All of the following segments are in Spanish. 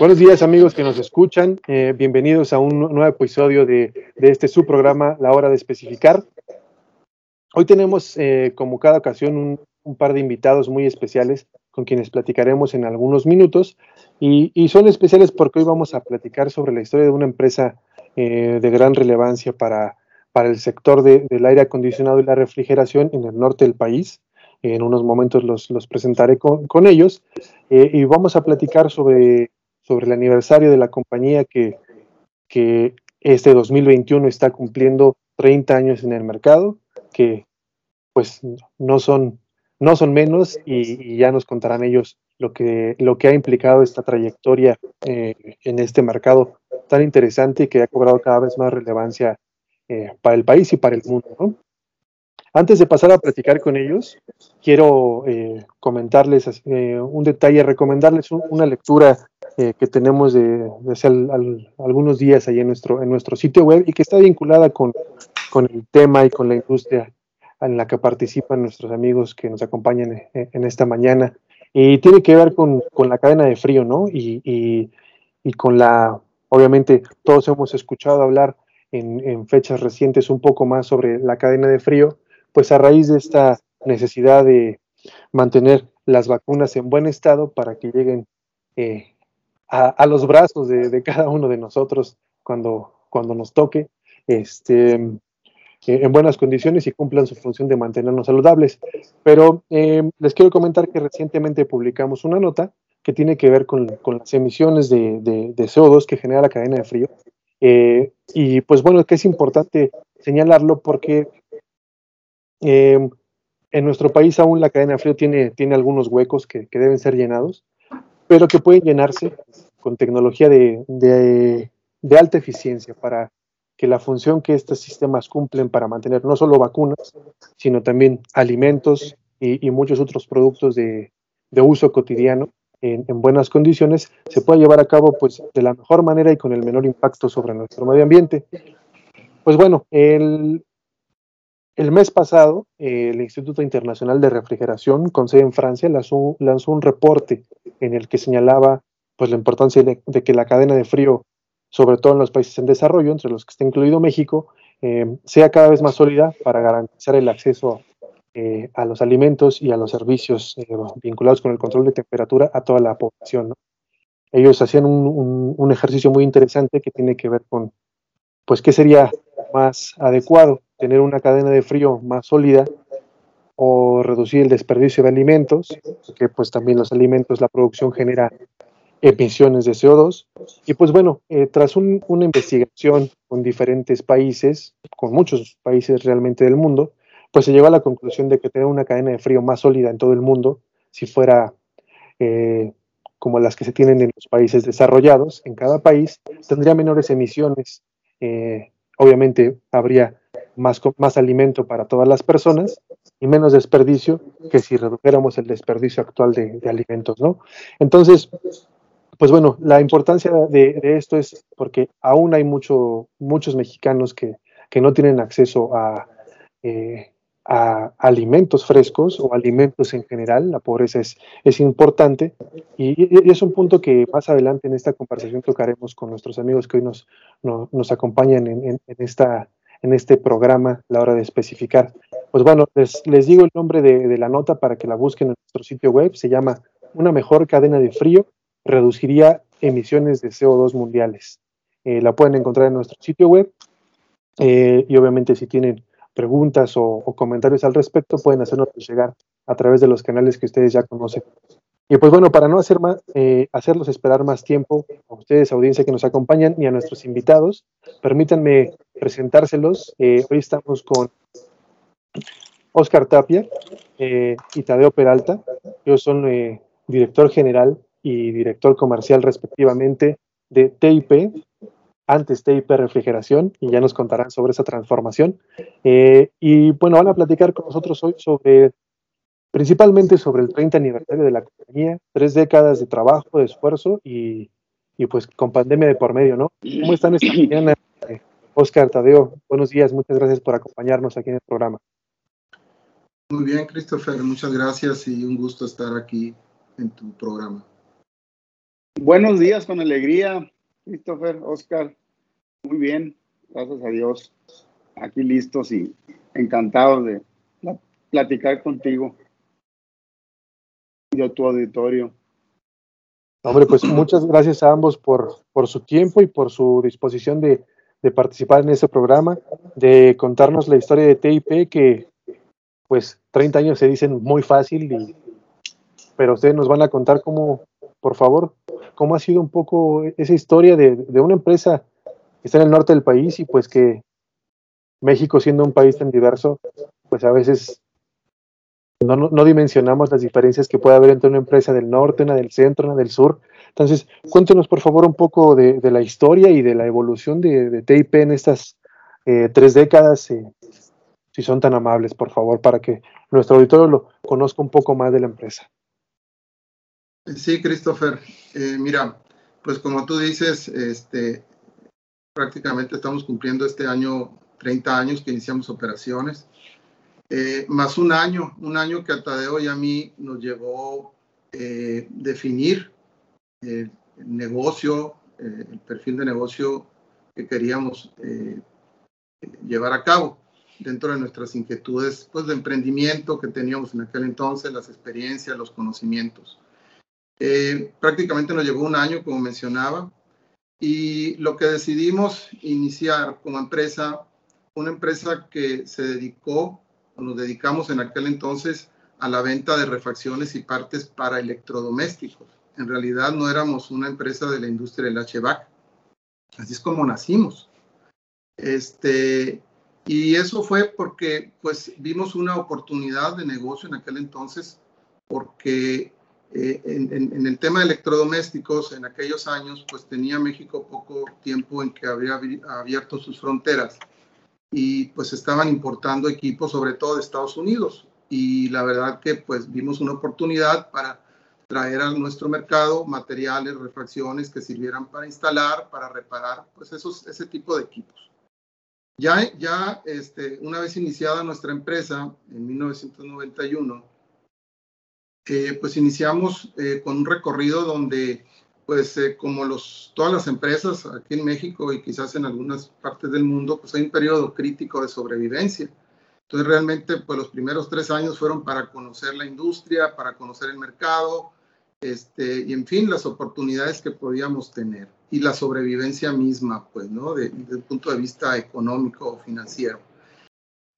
Buenos días amigos que nos escuchan, eh, bienvenidos a un nuevo episodio de, este subprograma La Hora de Especificar. Hoy tenemos, eh, como cada ocasión, un, par de invitados muy especiales con quienes platicaremos en algunos minutos y, son especiales porque hoy vamos a platicar sobre la historia de una empresa eh, de gran relevancia para, para el sector del aire acondicionado y la refrigeración en el norte del país. En unos momentos los, presentaré con, con ellos y vamos a platicar sobre sobre el aniversario de la compañía que, que este 2021 está cumpliendo 30 años en el mercado, que pues no son, no son menos y, ya nos contarán ellos lo que, lo que ha implicado esta trayectoria eh, en este mercado tan interesante y que ha cobrado cada vez más relevancia eh, para el país y para el mundo. Antes de pasar a platicar con ellos, quiero eh, comentarles un detalle, recomendarles una lectura eh, que tenemos de, hace algunos días ahí en nuestro, en nuestro sitio web y que está vinculada con, con, el tema y con la industria en la que participan nuestros amigos que nos acompañan en, esta mañana. Y tiene que ver con, con la cadena de frío, ¿no? Y, y, y, con la, obviamente, todos hemos escuchado hablar en, en fechas recientes un poco más sobre la cadena de frío, pues a raíz de esta necesidad de mantener las vacunas en buen estado para que lleguen eh, a, los brazos de, cada uno de nosotros cuando, cuando nos toque, este, eh, en buenas condiciones y cumplan su función de mantenernos saludables. Pero eh, les quiero comentar que recientemente publicamos una nota que tiene que ver con, las emisiones de, CO2 que genera la cadena de frío. Y pues bueno, que es importante señalarlo porque en nuestro país aún la cadena de frío tiene, tiene algunos huecos que, que deben ser llenados pero que pueden llenarse con tecnología de, alta eficiencia para que la función que estos sistemas cumplen para mantener no solo vacunas, sino también alimentos y, muchos otros productos de, uso cotidiano en, buenas condiciones, se pueda llevar a cabo pues, de la mejor manera y con el menor impacto sobre nuestro medio ambiente. Pues bueno, el, el mes pasado, eh, el Instituto Internacional de Refrigeración, con sede en Francia, lanzó, un reporte en el que señalaba pues, la importancia de, que la cadena de frío, sobre todo en los países en desarrollo, entre los que está incluido México, eh, sea cada vez más sólida para garantizar el acceso eh, a los alimentos y a los servicios vinculados con el control de temperatura a toda la población. Ellos hacían un, un ejercicio muy interesante que tiene que ver con, pues, qué sería más adecuado tener una cadena de frío más sólida o reducir el desperdicio de alimentos, que pues también los alimentos, la producción genera emisiones de CO2. Y pues bueno, eh, tras una investigación con diferentes países, con muchos países realmente del mundo, pues se llegó a la conclusión de que tener una cadena de frío más sólida en todo el mundo, si fuera eh, como las que se tienen en los países desarrollados, en cada país, tendría menores emisiones. Eh, obviamente habría más, más alimento para todas las personas y menos desperdicio que si redujéramos el desperdicio actual de, alimentos, ¿no? Entonces, pues bueno, la importancia de, esto es porque aún hay mucho, muchos mexicanos que, no tienen acceso eh, a, alimentos frescos o alimentos en general. La pobreza es, es importante y, es un punto que más adelante en esta conversación tocaremos con nuestros amigos que hoy nos, nos acompañan en, en, esta, en este programa la hora de especificar. Pues bueno, les, les digo el nombre de, la nota para que la busquen en nuestro sitio web. Se llama Una mejor cadena de frío reduciría emisiones de CO2 mundiales. Eh, la pueden encontrar en nuestro sitio web eh, y obviamente si tienen preguntas o, comentarios al respecto pueden hacernos llegar a través de los canales que ustedes ya conocen. Y pues bueno, para no hacer más, eh, hacerlos esperar más tiempo a ustedes, audiencia que nos acompañan, y a nuestros invitados, permítanme presentárselos. Eh, hoy estamos con Oscar Tapia eh, y Tadeo Peralta. Ellos son director general y director comercial respectivamente de TIP, antes TIP Refrigeración, y ya nos contarán sobre esa transformación. y bueno, van a platicar con nosotros hoy sobre principalmente sobre el 30 aniversario de la compañía, tres décadas de trabajo, de esfuerzo y, pues con pandemia de por medio, ¿no? ¿Cómo están esta mañana? Oscar Tadeo, buenos días, muchas gracias por acompañarnos aquí en el programa. Muy bien, Christopher, muchas gracias y un gusto estar aquí en tu programa. Buenos días, con alegría, Christopher, Oscar. Muy bien, gracias a Dios. Aquí listos y encantados de platicar contigo y a tu auditorio. Hombre, pues muchas gracias a ambos por, por su tiempo y por su disposición de, de, participar en este programa, de contarnos la historia de TIP, que pues 30 años se dicen muy fácil, y, pero ustedes nos van a contar cómo, por favor, cómo ha sido un poco esa historia de, una empresa que está en el norte del país y pues que México siendo un país tan diverso, pues a veces no, no, dimensionamos las diferencias que puede haber entre una empresa del norte, una del centro, una del sur. Entonces, cuéntenos por favor un poco de, la historia y de la evolución de, de TIP en estas eh, tres décadas, eh, si son tan amables, por favor, para que nuestro auditorio lo conozca un poco más de la empresa. Sí, Christopher. Eh, mira, pues como tú dices, este, prácticamente estamos cumpliendo este año 30 años que iniciamos operaciones. Eh, más un año, un año que a Tadeo y a mí nos llevó eh, definir el, negocio, eh, el perfil de negocio que queríamos eh, llevar a cabo dentro de nuestras inquietudes pues, de emprendimiento que teníamos en aquel entonces, las experiencias, los conocimientos. Prácticamente nos llevó un año, como mencionaba, y lo que decidimos iniciar como empresa, una empresa que se dedicó nos dedicamos en aquel entonces a la venta de refacciones y partes para electrodomésticos. En realidad no éramos una empresa de la industria del HVAC. Así es como nacimos. Este, y eso fue porque pues vimos una oportunidad de negocio en aquel entonces, porque eh, en, en, en, el tema de electrodomésticos en aquellos años pues tenía México poco tiempo en que había abierto sus fronteras y pues estaban importando equipos sobre todo de Estados Unidos y la verdad que pues vimos una oportunidad para traer a nuestro mercado materiales, refacciones que sirvieran para instalar, para reparar pues esos, ese tipo de equipos. Ya, ya este, una vez iniciada nuestra empresa en 1991, eh, pues iniciamos eh, con un recorrido donde pues eh, como los, todas las empresas aquí en México y quizás en algunas partes del mundo, pues hay un periodo crítico de sobrevivencia. Entonces realmente pues los primeros tres años fueron para conocer la industria, para conocer el mercado, este, y en fin, las oportunidades que podíamos tener y la sobrevivencia misma, pues, ¿no? De, desde el punto de vista económico o financiero.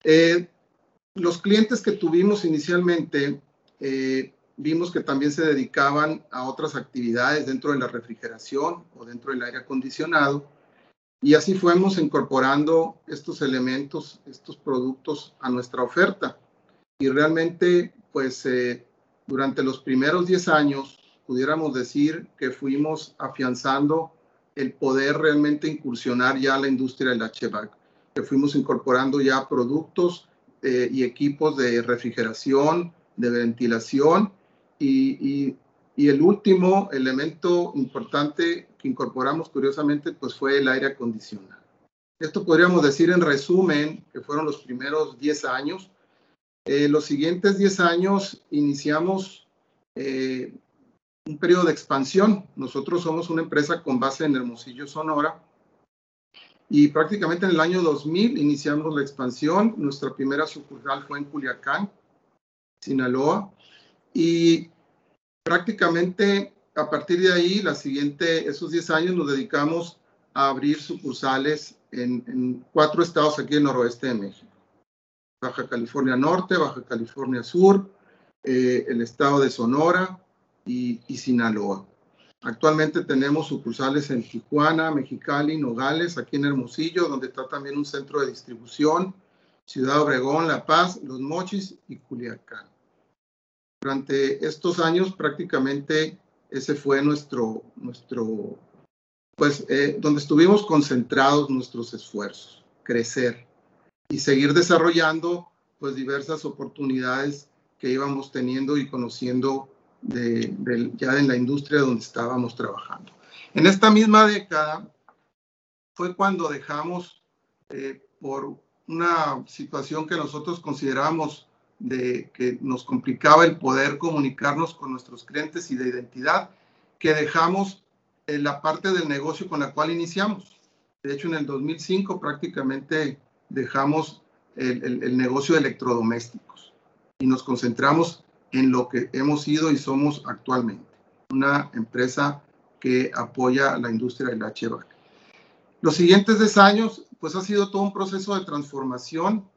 Eh, los clientes que tuvimos inicialmente, eh, vimos que también se dedicaban a otras actividades dentro de la refrigeración o dentro del aire acondicionado. Y así fuimos incorporando estos elementos, estos productos a nuestra oferta. Y realmente, pues, eh, durante los primeros 10 años, pudiéramos decir que fuimos afianzando el poder realmente incursionar ya la industria del HVAC, que fuimos incorporando ya productos eh, y equipos de refrigeración, de ventilación y, el último elemento importante que incorporamos curiosamente pues fue el aire acondicionado. Esto podríamos decir en resumen que fueron los primeros 10 años. Eh, los siguientes 10 años iniciamos eh, un periodo de expansión. Nosotros somos una empresa con base en Hermosillo, Sonora. Y prácticamente en el año 2000 iniciamos la expansión. Nuestra primera sucursal fue en Culiacán, Sinaloa. Y prácticamente a partir de ahí, la siguiente, esos 10 años nos dedicamos a abrir sucursales en, cuatro estados aquí en el noroeste de México. Baja California Norte, Baja California Sur, eh, el estado de Sonora y, Sinaloa. Actualmente tenemos sucursales en Tijuana, Mexicali, Nogales, aquí en Hermosillo, donde está también un centro de distribución, Ciudad Obregón, La Paz, Los Mochis y Culiacán. Durante estos años prácticamente ese fue nuestro, nuestro pues, eh, donde estuvimos concentrados nuestros esfuerzos, crecer y seguir desarrollando pues diversas oportunidades que íbamos teniendo y conociendo de, de, ya en la industria donde estábamos trabajando. En esta misma década fue cuando dejamos eh, por una situación que nosotros consideramos de que nos complicaba el poder comunicarnos con nuestros clientes y de identidad, que dejamos en la parte del negocio con la cual iniciamos. De hecho, en el 2005 prácticamente dejamos el, el, negocio de electrodomésticos y nos concentramos en lo que hemos sido y somos actualmente, una empresa que apoya la industria del HVAC. Los siguientes 10 años, pues ha sido todo un proceso de transformación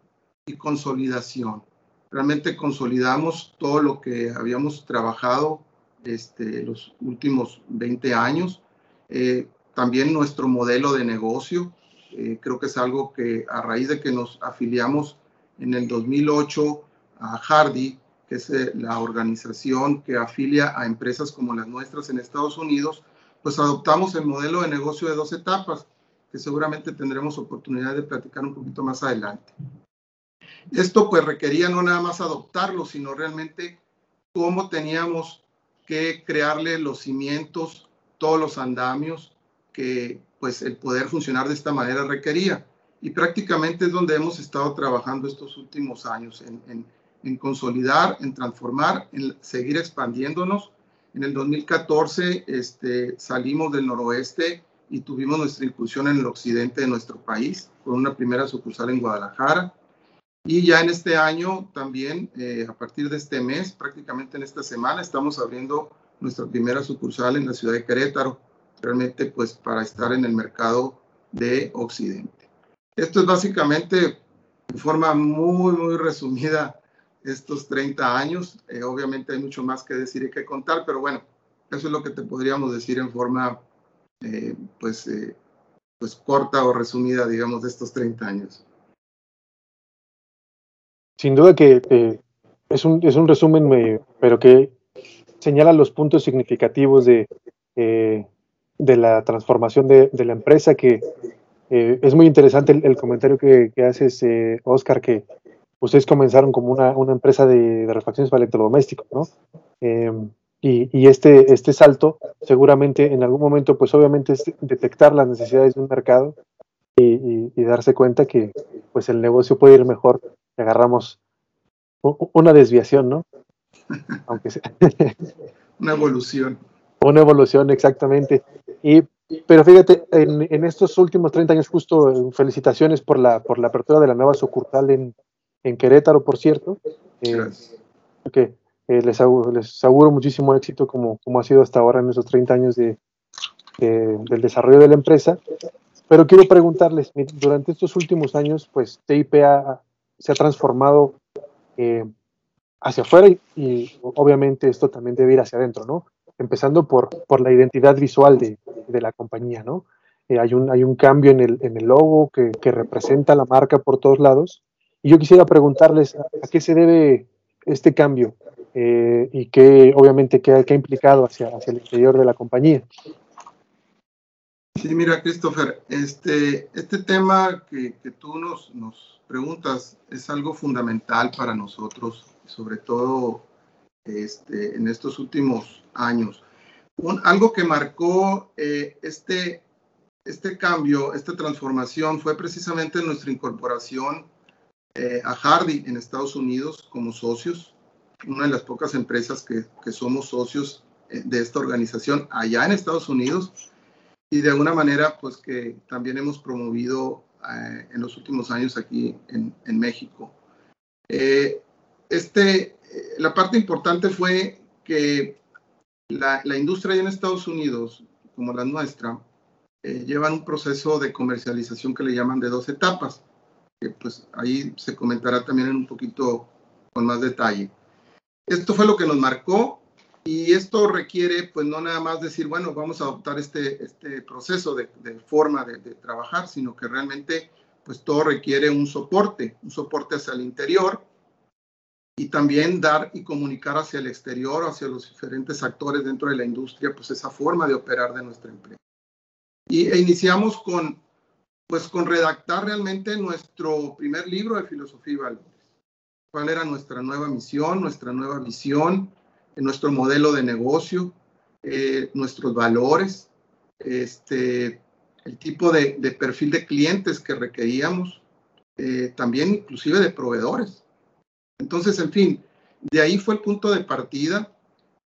y consolidación. Realmente consolidamos todo lo que habíamos trabajado este, los últimos 20 años. Eh, también nuestro modelo de negocio, eh, creo que es algo que a raíz de que nos afiliamos en el 2008 a Hardy, que es eh, la organización que afilia a empresas como las nuestras en Estados Unidos, pues adoptamos el modelo de negocio de dos etapas, que seguramente tendremos oportunidad de platicar un poquito más adelante. Esto pues requería no nada más adoptarlo, sino realmente cómo teníamos que crearle los cimientos, todos los andamios que pues el poder funcionar de esta manera requería. Y prácticamente es donde hemos estado trabajando estos últimos años, en, en consolidar, en transformar, en seguir expandiéndonos. En el 2014 este, salimos del noroeste y tuvimos nuestra incursión en el occidente de nuestro país, con una primera sucursal en Guadalajara. Y ya en este año también, eh, a partir de este mes, prácticamente en esta semana, estamos abriendo nuestra primera sucursal en la ciudad de Querétaro, realmente pues para estar en el mercado de Occidente. Esto es básicamente, en forma muy, muy resumida, estos 30 años. Eh, obviamente hay mucho más que decir y que contar, pero bueno, eso es lo que te podríamos decir en forma eh, pues, eh, pues corta o resumida, digamos, de estos 30 años. Sin duda que es, un, es un resumen, pero que señala los puntos significativos de, eh, de la transformación de, de, la empresa, que es muy interesante el, comentario que, que haces, Oscar, que ustedes comenzaron como una, una empresa de, de refacciones para electrodomésticos, ¿no? Y, este, este salto seguramente en algún momento, pues obviamente es detectar las necesidades de un mercado y, darse cuenta que pues el negocio puede ir mejor agarramos una desviación, ¿no? Aunque sea. una evolución. Una evolución, exactamente. Y, pero fíjate, en, en, estos últimos 30 años, justo felicitaciones por la, por la apertura de la nueva sucursal en, en Querétaro, por cierto. Eh, eh, les, auguro, muchísimo éxito como, como ha sido hasta ahora en esos 30 años de, del desarrollo de la empresa. Pero quiero preguntarles, durante estos últimos años, pues TIP se ha transformado eh, hacia afuera y, obviamente esto también debe ir hacia adentro, ¿no? Empezando por, por la identidad visual de, de la compañía, ¿no? Eh, hay, un, hay un cambio en el, en el logo que, que, representa la marca por todos lados. Y yo quisiera preguntarles a qué se debe este cambio eh, y que obviamente que, ha implicado hacia, hacia el interior de la compañía. Sí, mira, Christopher, este, este tema que, que tú nos, nos, preguntas es algo fundamental para nosotros, sobre todo este, en estos últimos años. Un, algo que marcó eh, este, este cambio, esta transformación, fue precisamente nuestra incorporación eh, a Hardy en Estados Unidos como socios una de las pocas empresas que, que somos socios eh, de esta organización allá en Estados Unidos y de alguna manera pues que también hemos promovido eh, en los últimos años aquí en, en México. Eh, este, la parte importante fue que la, la, industria en Estados Unidos, como la nuestra, llevan un proceso de comercialización que le llaman de dos etapas, que pues ahí se comentará también en un poquito con más detalle. Esto fue lo que nos marcó y esto requiere, pues no nada más decir, bueno, vamos a adoptar este, este proceso de, forma de, trabajar, sino que realmente, pues todo requiere un soporte, un soporte hacia el interior y también dar y comunicar hacia el exterior, hacia los diferentes actores dentro de la industria, pues esa forma de operar de nuestra empresa. Y e iniciamos con, pues con redactar realmente nuestro primer libro de filosofía y valores cuál era nuestra nueva misión, nuestra nueva visión, nuestro modelo de negocio, eh, nuestros valores, este, el tipo de, perfil de clientes que requeríamos, eh, también inclusive de proveedores. Entonces, en fin, de ahí fue el punto de partida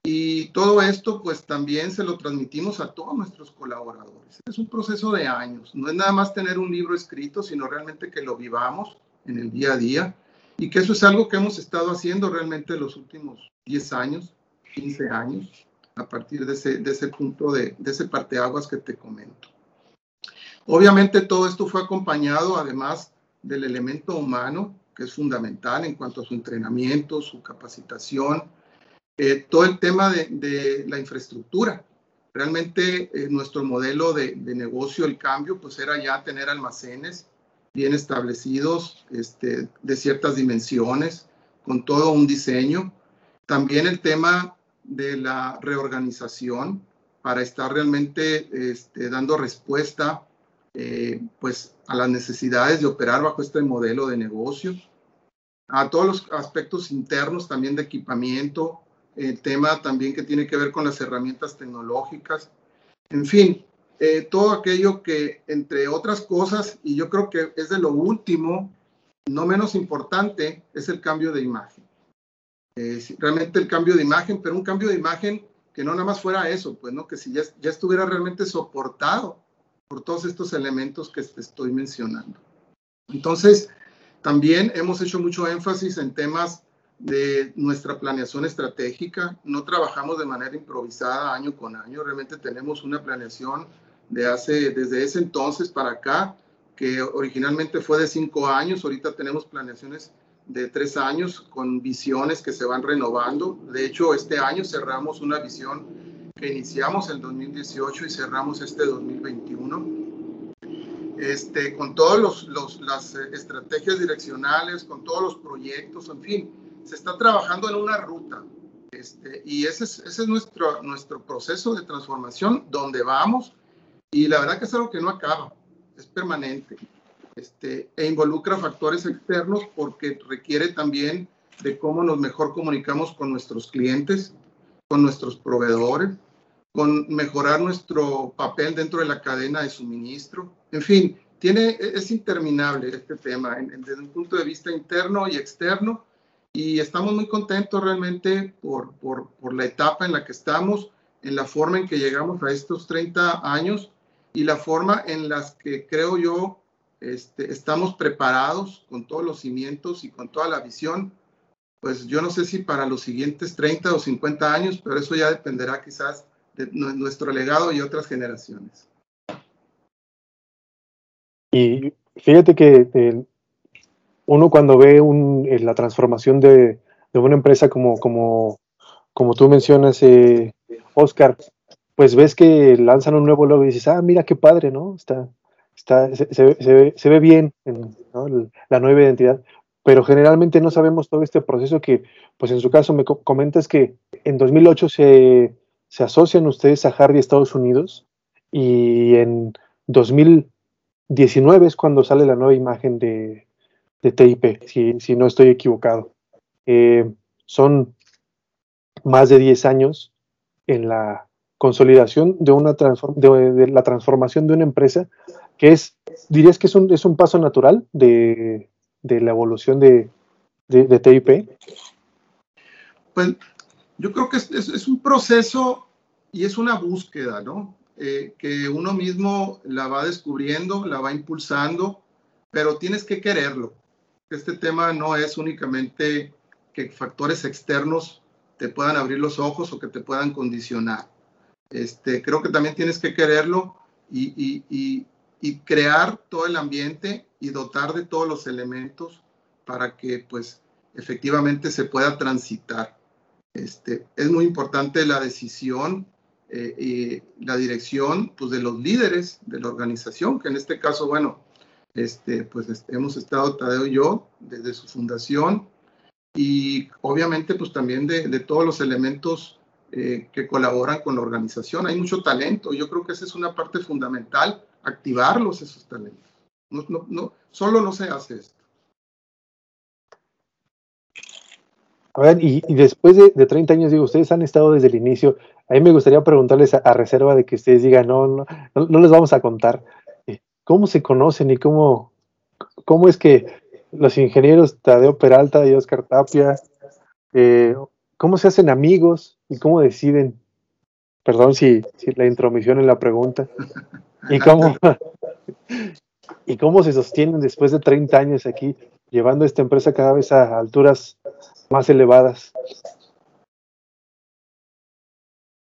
y todo esto pues también se lo transmitimos a todos nuestros colaboradores. Es un proceso de años, no es nada más tener un libro escrito, sino realmente que lo vivamos en el día a día y que eso es algo que hemos estado haciendo realmente los últimos 10 años, 15 años, a partir de ese, de ese punto, de, de ese parteaguas que te comento. Obviamente todo esto fue acompañado además del elemento humano, que es fundamental en cuanto a su entrenamiento, su capacitación, eh, todo el tema de, la infraestructura. Realmente eh, nuestro modelo de, negocio, el cambio, pues era ya tener almacenes bien establecidos, este, de ciertas dimensiones, con todo un diseño. También el tema de la reorganización para estar realmente este, dando respuesta eh, pues a las necesidades de operar bajo este modelo de negocio, a todos los aspectos internos también de equipamiento, el tema también que tiene que ver con las herramientas tecnológicas, en fin, eh, todo aquello que, entre otras cosas, y yo creo que es de lo último, no menos importante, es el cambio de imagen. Eh, realmente el cambio de imagen, pero un cambio de imagen que no nada más fuera eso, pues, ¿no? Que si ya, ya estuviera realmente soportado por todos estos elementos que estoy mencionando. Entonces, también hemos hecho mucho énfasis en temas de nuestra planeación estratégica. No trabajamos de manera improvisada año con año. Realmente tenemos una planeación de hace, desde ese entonces para acá, que originalmente fue de cinco años. Ahorita tenemos planeaciones de tres años con visiones que se van renovando. De hecho, este año cerramos una visión que iniciamos en 2018 y cerramos este 2021. Este, con todas las eh, estrategias direccionales, con todos los proyectos, en fin, se está trabajando en una ruta. Este, y ese es, ese es nuestro, nuestro proceso de transformación, donde vamos, y la verdad que es algo que no acaba, es permanente, este, e involucra factores externos porque requiere también de cómo nos mejor comunicamos con nuestros clientes, con nuestros proveedores, con mejorar nuestro papel dentro de la cadena de suministro. En fin, tiene, es interminable este tema desde un punto de vista interno y externo y estamos muy contentos realmente por, por, por, la etapa en la que estamos, en la forma en que llegamos a estos 30 años y la forma en las que creo yo este, estamos preparados con todos los cimientos y con toda la visión. Pues yo no sé si para los siguientes 30 o 50 años, pero eso ya dependerá quizás de nuestro legado y otras generaciones. Y fíjate que eh, uno cuando ve un, eh, la transformación de, una empresa como, como, como tú mencionas, eh, Oscar, pues ves que lanzan un nuevo logo y dices, ah, mira qué padre, ¿no? Está, está, se, se, ve, se ve, bien la nueva identidad, pero generalmente no sabemos todo este proceso que, pues en su caso me comentas que en 2008 se se asocian ustedes a Hardy Estados Unidos y en 2019 es cuando sale la nueva imagen de, TIP, si, no estoy equivocado. Eh, son más de 10 años en la consolidación de, una de, la transformación de una empresa que es, dirías que es un, es un paso natural de, la evolución de, TIP. Pues yo creo que es, un proceso y es una búsqueda, ¿no? Eh, que uno mismo la va descubriendo, la va impulsando, pero tienes que quererlo. Este tema no es únicamente que factores externos te puedan abrir los ojos o que te puedan condicionar. Este, creo que también tienes que quererlo y, y, y crear todo el ambiente y dotar de todos los elementos para que pues efectivamente se pueda transitar. Este, es muy importante la decisión eh, y la dirección pues, de los líderes de la organización, que en este caso, bueno, este, pues hemos estado Tadeo y yo desde su fundación y obviamente pues también de, de todos los elementos eh, que colaboran con la organización. Hay mucho talento, yo creo que esa es una parte fundamental, activarlos esos talentos. No, no, no, solo no se hace esto. A ver, y, después de, 30 años, digo, ustedes han estado desde el inicio. A mí me gustaría preguntarles a, reserva de que ustedes digan, no, no, no, les vamos a contar eh, cómo se conocen y cómo, cómo es que los ingenieros Tadeo Peralta y Oscar Tapia, eh, ¿cómo se hacen amigos y cómo deciden? Perdón si, si la intromisión en la pregunta. ¿Y cómo, ¿Y cómo se sostienen después de 30 años aquí, llevando esta empresa cada vez a alturas más elevadas?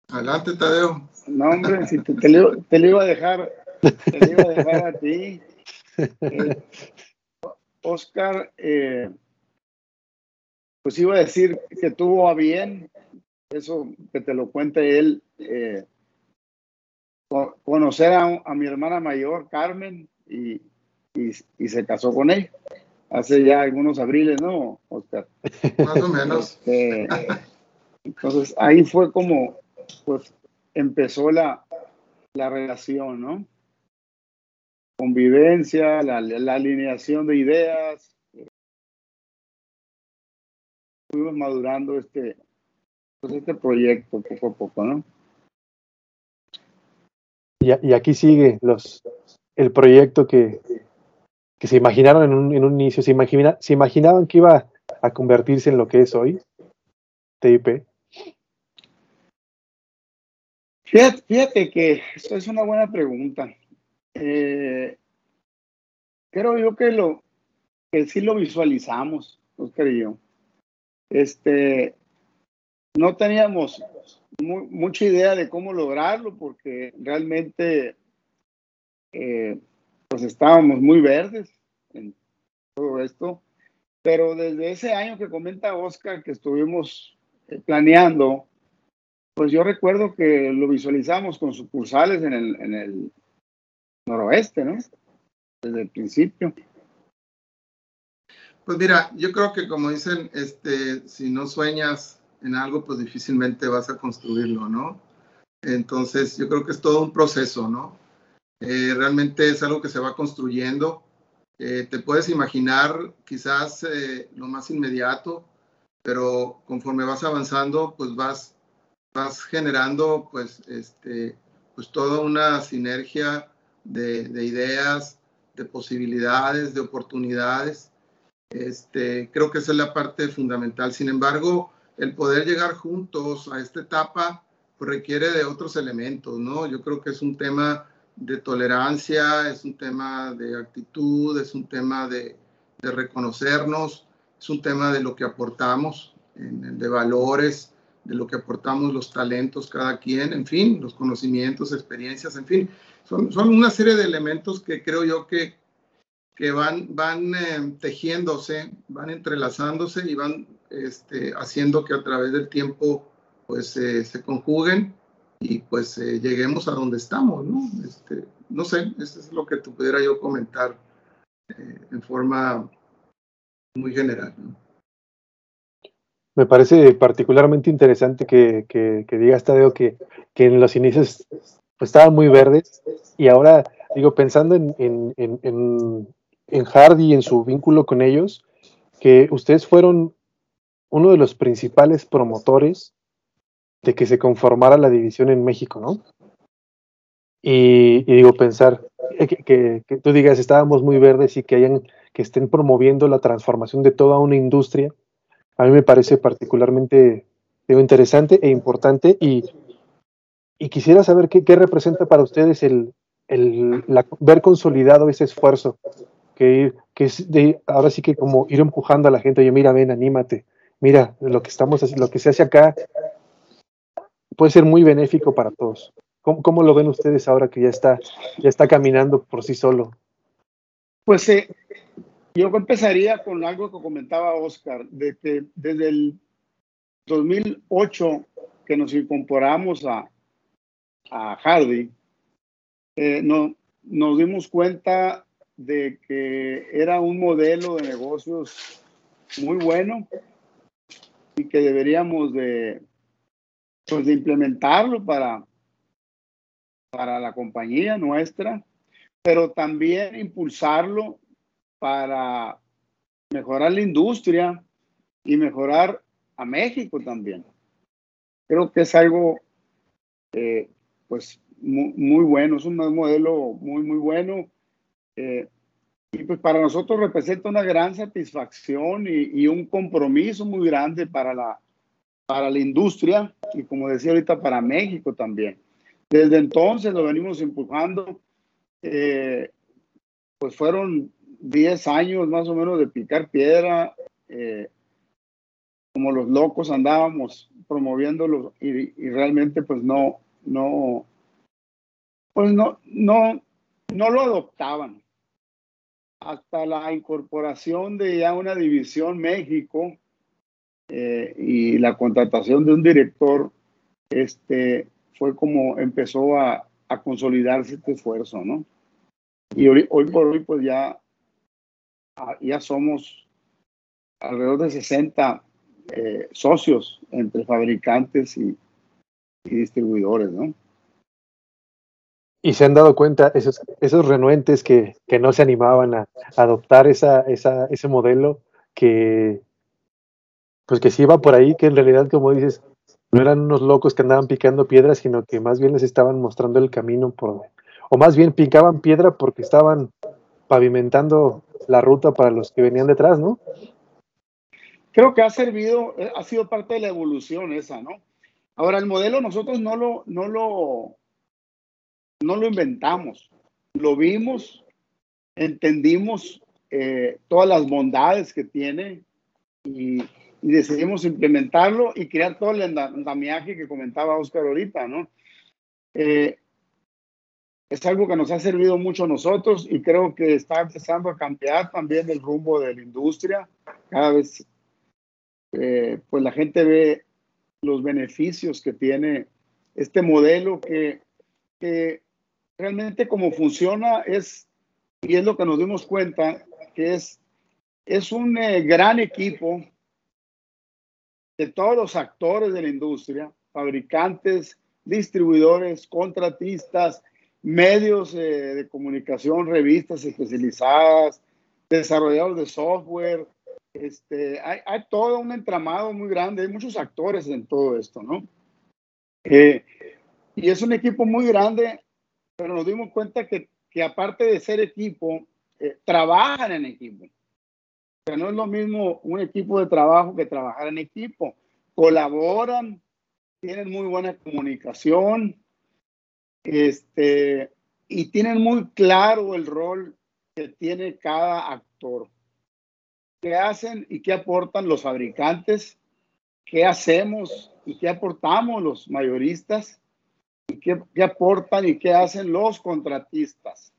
Adelante, Tadeo. No, hombre, si te, te, lo, iba a dejar, te lo iba a dejar a ti. Eh, Oscar, eh, pues iba a decir que tuvo a bien, eso que te lo cuente él, eh, conocer a, mi hermana mayor, Carmen, y, y, se casó con ella. Hace ya algunos abriles, ¿no, Oscar? Más o menos. Este, entonces, ahí fue como, pues, empezó la, la relación, ¿no? Convivencia, la, la alineación de ideas. Fuimos madurando este, pues este proyecto poco a poco, ¿no? Y, aquí sigue los, el proyecto que, que se imaginaron en un, inicio, se, imagina, se imaginaban que iba a convertirse en lo que es hoy, TIP. Fíjate, que eso es una buena pregunta. Eh, creo yo que lo que sí lo visualizamos, Oscar y yo. Este, no teníamos mucha idea de cómo lograrlo porque realmente eh, pues estábamos muy verdes en todo esto. Pero desde ese año que comenta Oscar que estuvimos eh, planeando, pues yo recuerdo que lo visualizamos con sucursales en el, en el noroeste, ¿no? Desde el principio. Pues mira, yo creo que como dicen, este, si no sueñas en algo, pues difícilmente vas a construirlo, ¿no? Entonces, yo creo que es todo un proceso, ¿no? Eh, realmente es algo que se va construyendo. Eh, te puedes imaginar quizás eh, lo más inmediato, pero conforme vas avanzando, pues vas vas generando pues, este, pues toda una sinergia de, de ideas, de posibilidades, de oportunidades. Este, creo que esa es la parte fundamental. Sin embargo, el poder llegar juntos a esta etapa requiere de otros elementos, ¿no? Yo creo que es un tema de tolerancia, es un tema de actitud, es un tema de, de reconocernos, es un tema de lo que aportamos, en, de valores, de lo que aportamos los talentos cada quien, en fin, los conocimientos, experiencias, en fin, son, son una serie de elementos que creo yo que, que van, van eh, tejiéndose, van entrelazándose y van este, haciendo que a través del tiempo pues eh, se conjuguen y pues eh, lleguemos a donde estamos, ¿no? Este, no sé, eso es lo que tú pudiera yo comentar en forma muy general. Me parece particularmente interesante que, que, que digas, Tadeo, que, que en los inicios pues, estaban muy verdes y ahora, digo, pensando en, en, en, en Hardy y en su vínculo con ellos, que ustedes fueron uno de los principales promotores de que se conformara la división en México, ¿no? Y, digo, pensar que, tú digas, estábamos muy verdes y que hayan, que estén promoviendo la transformación de toda una industria a mí me parece particularmente interesante e importante y, quisiera saber qué, representa para ustedes el, ver consolidado ese esfuerzo, que, es de, ahora sí que como ir empujando a la gente, oye, mira, ven, anímate, mira, lo que estamos lo que se hace acá puede ser muy benéfico para todos. ¿Cómo, cómo lo ven ustedes ahora que ya está, ya está caminando por sí solo? Pues eh, yo empezaría con algo que comentaba Oscar, de que desde el 2008 que nos incorporamos a, a Hardy, eh, no, nos dimos cuenta de que era un modelo de negocios muy bueno y que deberíamos de, pues de implementarlo para, para la compañía nuestra, pero también impulsarlo para mejorar la industria y mejorar a México también. Creo que es algo, eh, pues, muy, muy, bueno, es un modelo muy, muy bueno. Eh, y pues para nosotros representa una gran satisfacción y, un compromiso muy grande para la, para la industria y como decía ahorita para México también. Desde entonces lo venimos empujando, eh, pues fueron 10 años más o menos de picar piedra, eh, como los locos andábamos promoviéndolo y, y, realmente pues no, no, pues no, no, no lo adoptaban hasta la incorporación de ya una división México eh, y la contratación de un director, este, fue como empezó a, consolidarse este esfuerzo, ¿no? Y hoy, hoy, por hoy, pues ya, ya somos alrededor de 60 eh, socios entre fabricantes y, y distribuidores, ¿no? Y se han dado cuenta esos, esos renuentes que, que no se animaban a, adoptar esa, esa, ese modelo que pues que sí iba por ahí, que en realidad, como dices, no eran unos locos que andaban picando piedras, sino que más bien les estaban mostrando el camino por o más bien picaban piedra porque estaban pavimentando la ruta para los que venían detrás, ¿no? Creo que ha servido, eh, ha sido parte de la evolución esa, ¿no? Ahora, el modelo nosotros no lo, no lo, no lo inventamos, lo vimos, entendimos eh, todas las bondades que tiene y, decidimos implementarlo y crear todo el andamiaje que comentaba Oscar ahorita, ¿no? Eh, es algo que nos ha servido mucho a nosotros y creo que está empezando a cambiar también el rumbo de la industria. Cada vez, eh, pues la gente ve los beneficios que tiene este modelo que realmente cómo funciona es, y es lo que nos dimos cuenta, que es, es un eh, gran equipo de todos los actores de la industria, fabricantes, distribuidores, contratistas, medios eh, de comunicación, revistas especializadas, desarrolladores de software. Este, hay, hay, todo un entramado muy grande, hay muchos actores en todo esto, ¿no? Eh, y es un equipo muy grande pero nos dimos cuenta que, que aparte de ser equipo, eh, trabajan en equipo. O no es lo mismo un equipo de trabajo que trabajar en equipo. Colaboran, tienen muy buena comunicación, este, y tienen muy claro el rol que tiene cada actor. ¿Qué hacen y qué aportan los fabricantes? ¿Qué hacemos y qué aportamos los mayoristas? Qué, aportan y qué hacen los contratistas.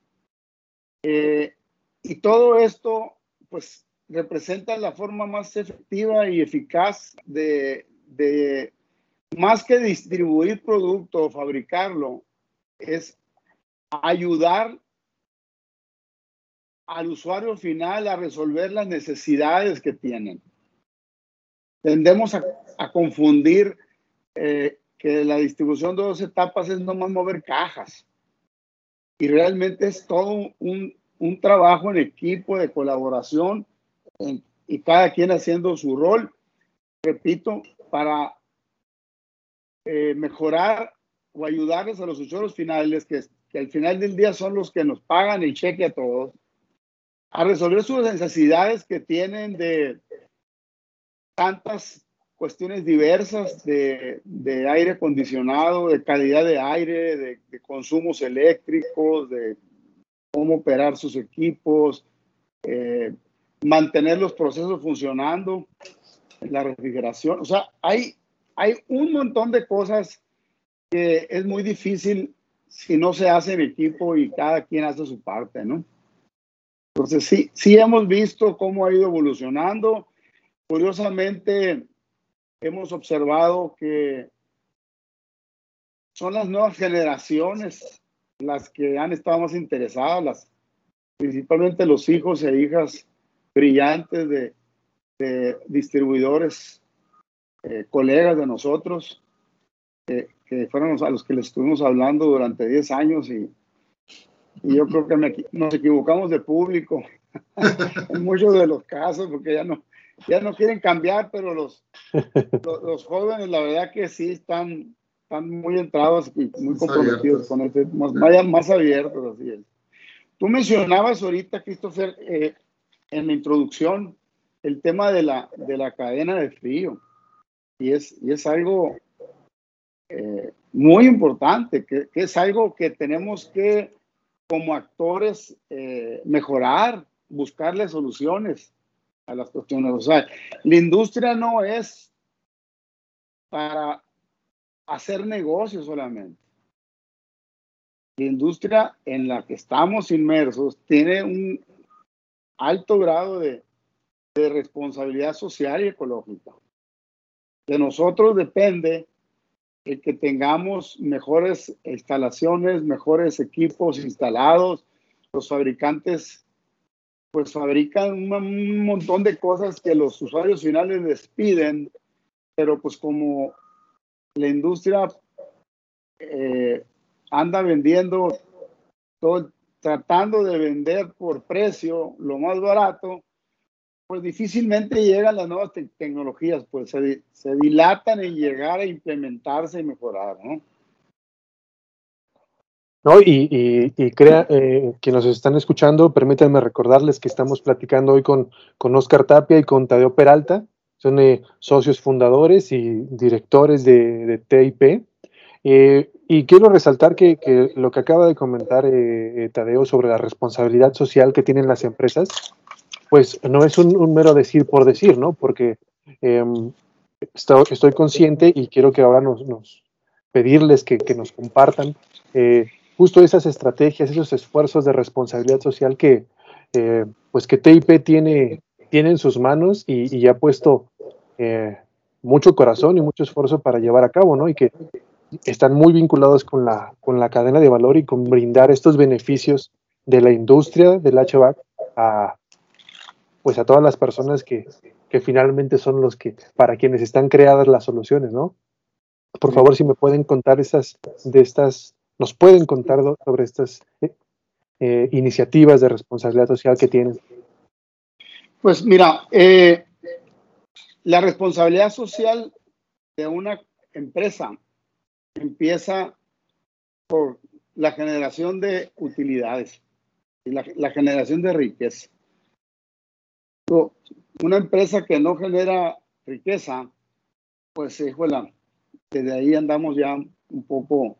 Eh, y todo esto, pues, representa la forma más efectiva y eficaz de, más que distribuir producto o fabricarlo, es ayudar al usuario final a resolver las necesidades que tienen. Tendemos a, a confundir eh, que la distribución de dos etapas es nomás mover cajas. Y realmente es todo un, un trabajo en equipo, de colaboración, y cada quien haciendo su rol, repito, para eh, mejorar o ayudarles a los usuarios finales, que, que al final del día son los que nos pagan el cheque a todos, a resolver sus necesidades que tienen de tantas cuestiones diversas de, de, aire acondicionado, de calidad de aire, de, consumos eléctricos, de cómo operar sus equipos, eh, mantener los procesos funcionando, la refrigeración. O sea, hay, hay un montón de cosas que es muy difícil si no se hace en equipo y cada quien hace su parte, ¿no? Entonces, sí, sí hemos visto cómo ha ido evolucionando. Curiosamente, hemos observado que son las nuevas generaciones las que han estado más interesadas, las, principalmente los hijos e hijas brillantes de, distribuidores, eh, colegas de nosotros, que fueron a los que les estuvimos hablando durante 10 años y, yo creo que nos equivocamos de público en muchos de los casos porque ya no, ya no quieren cambiar, pero los, los, jóvenes, la verdad que sí están, están muy entrados y muy comprometidos con este, más, más abiertos, así es. Tú mencionabas ahorita, Christopher, eh, en la introducción, el tema de la, de la cadena de frío. Y es, y es algo eh, muy importante, que, que, es algo que tenemos que, como actores, eh, mejorar, buscarle soluciones a las cuestiones. O sea, la industria no es para hacer negocios solamente. La industria en la que estamos inmersos tiene un alto grado de, de responsabilidad social y ecológica. De nosotros depende el que tengamos mejores instalaciones, mejores equipos instalados. Los fabricantes pues fabrican un, montón de cosas que los usuarios finales les piden, pero pues como la industria eh, anda vendiendo, tratando de vender por precio lo más barato, pues difícilmente llegan las nuevas tecnologías, pues se, dilatan en llegar a implementarse y mejorar, ¿no? No, y, y, crea, eh, que nos están escuchando, permítanme recordarles que estamos platicando hoy con, con Oscar Tapia y con Tadeo Peralta, son eh, socios fundadores y directores de, TIP. Eh, y quiero resaltar que, lo que acaba de comentar eh, Tadeo sobre la responsabilidad social que tienen las empresas, pues no es un, mero decir por decir, ¿no? Porque em, estoy, consciente y quiero que ahora nos, nos pedirles que, que, nos compartan eh, justo esas estrategias, esos esfuerzos de responsabilidad social que, eh, pues que TIP tiene, tiene en sus manos y, y ha puesto eh, mucho corazón y mucho esfuerzo para llevar a cabo, ¿no? Y que están muy vinculados con la, con la cadena de valor y con brindar estos beneficios de la industria del HVAC a, pues a todas las personas que, que finalmente son los que, para quienes están creadas las soluciones, ¿no? Por favor, si me pueden contar esas, de estas, nos pueden contar sobre estas eh, eh, iniciativas de responsabilidad social que tienen. Pues mira, eh, la responsabilidad social de una empresa empieza por la generación de utilidades y la, la generación de riqueza. Una empresa que no genera riqueza, pues, híjole, desde ahí andamos ya un poco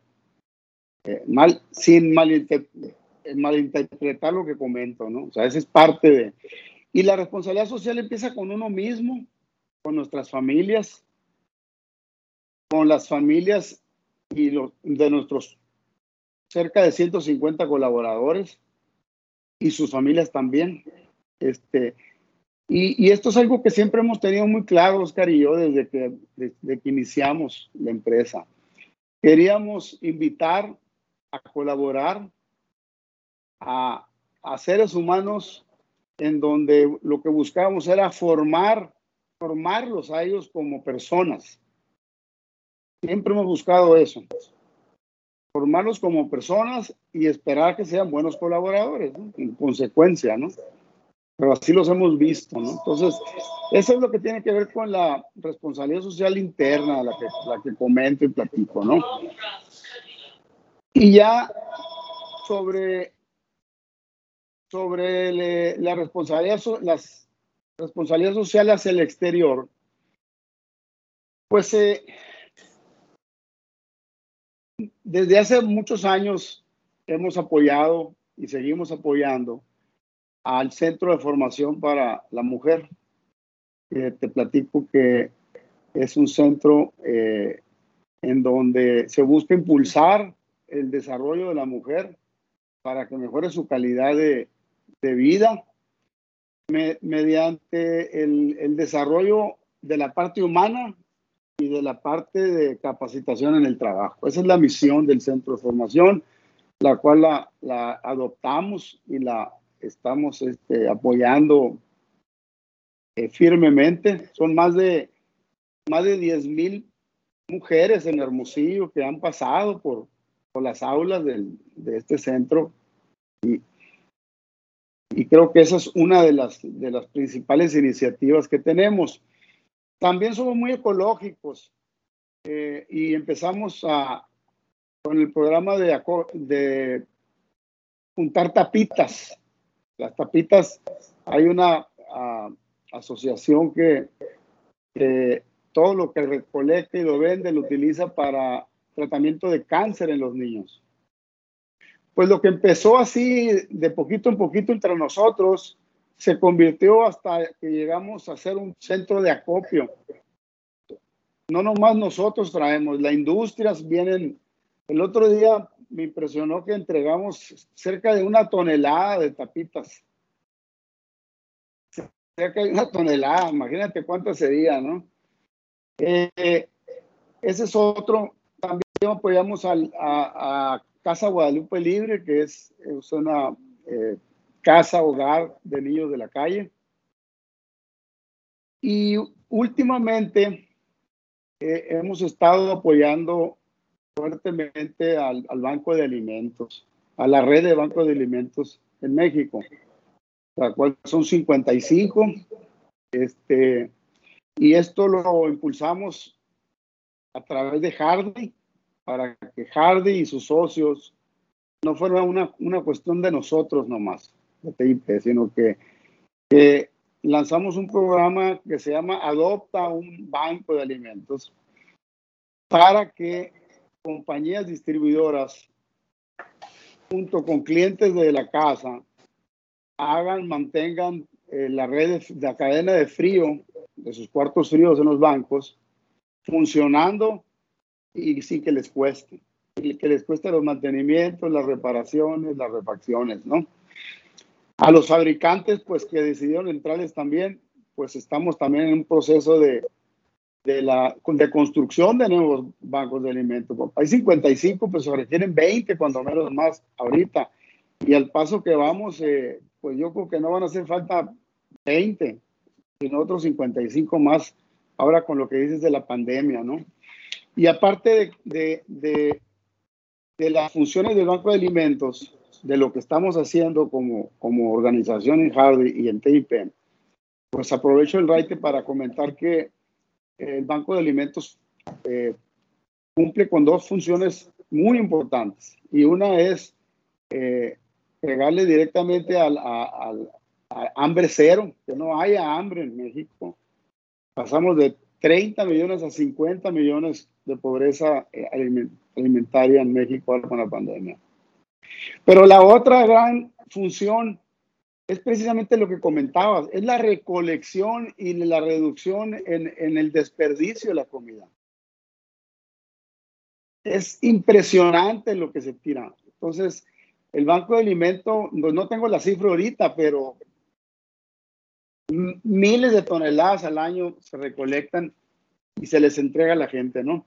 eh, mal, sin malinter malinterpretar lo que comento, ¿no? O sea, esa es parte de... Y la responsabilidad social empieza con uno mismo, con nuestras familias, con las familias y los, de nuestros cerca de 150 colaboradores y sus familias también. Este, y, y, esto es algo que siempre hemos tenido muy claro, Oscar y yo, desde que, desde que iniciamos la empresa. Queríamos invitar a colaborar a, a seres humanos en donde lo que buscábamos era formar, formarlos a ellos como personas, Siempre hemos buscado eso, formarlos como personas y esperar que sean buenos colaboradores, en consecuencia, ¿no? Pero así los hemos visto, ¿no? Entonces, eso es lo que tiene que ver con la responsabilidad social interna, la que, la que comento y platico, ¿no? Y ya sobre, sobre la responsabilidad, las responsabilidades sociales hacia el exterior, pues eh, desde hace muchos años hemos apoyado y seguimos apoyando al Centro de Formación para la Mujer. Te platico que es un centro eh, en donde se busca impulsar el desarrollo de la mujer para que mejore su calidad de, de vida me, mediante el, el desarrollo de la parte humana y de la parte de capacitación en el trabajo. Esa es la misión del centro de formación, la cual la, la adoptamos y la estamos este, apoyando eh, firmemente. Son más de, más de 10 mil mujeres en Hermosillo que han pasado por, las aulas del, de este centro y, y creo que esa es una de las, de las principales iniciativas que tenemos. También somos muy ecológicos eh, y empezamos a, con el programa de, de juntar tapitas. Las tapitas, hay una ah, asociación que, todo lo que recolecta y lo vende lo utiliza para tratamiento de cáncer en los niños. Pues lo que empezó así de poquito en poquito entre nosotros se convirtió hasta que llegamos a ser un centro de acopio. No nomás nosotros traemos, las industrias vienen. El otro día me impresionó que entregamos cerca de una tonelada de tapitas. Cerca de una tonelada, imagínate cuánto sería, ¿no? Eh, ese es otro. Apoyamos a, Casa Guadalupe Libre, que es, una eh, casa hogar de niños de la calle. Y últimamente eh, hemos estado apoyando fuertemente al, Banco de Alimentos, a la red de bancos de alimentos en México, la cual son 55. Este, y esto lo impulsamos a través de Hardy, para que Hardy y sus socios no fuera una, una cuestión de nosotros nomás, de TIP, sino que, que lanzamos un programa que se llama Adopta un Banco de Alimentos para que compañías distribuidoras junto con clientes de la casa hagan, mantengan eh, la red, de, la cadena de frío de sus cuartos fríos en los bancos funcionando y sin que les cueste, que les cueste los mantenimientos, las reparaciones, las refacciones, ¿no? A los fabricantes, pues que decidieron entrarles también, pues estamos también en un proceso de, de, la, de construcción de nuevos bancos de alimentos. Hay 55, pues se requieren 20, cuando menos más ahorita. Y al paso que vamos, eh, pues yo creo que no van a hacer falta 20, sino otros 55 más ahora con lo que dices de la pandemia, ¿no? Y aparte de, de, de, las funciones del Banco de Alimentos, de lo que estamos haciendo como, como organización en Hardy y en TIP, pues aprovecho el raite para comentar que el Banco de Alimentos eh, cumple con dos funciones muy importantes. Y una es eh, pegarle directamente al, hambre cero, que no haya hambre en México. Pasamos de 30 millones a 50 millones de pobreza eh, alimentaria en México con la pandemia. Pero la otra gran función es precisamente lo que comentabas, es la recolección y la reducción en, el desperdicio de la comida. Es impresionante lo que se tira. Entonces, el Banco de Alimentos, no tengo la cifra ahorita, pero miles de toneladas al año se recolectan y se les entrega a la gente, ¿no?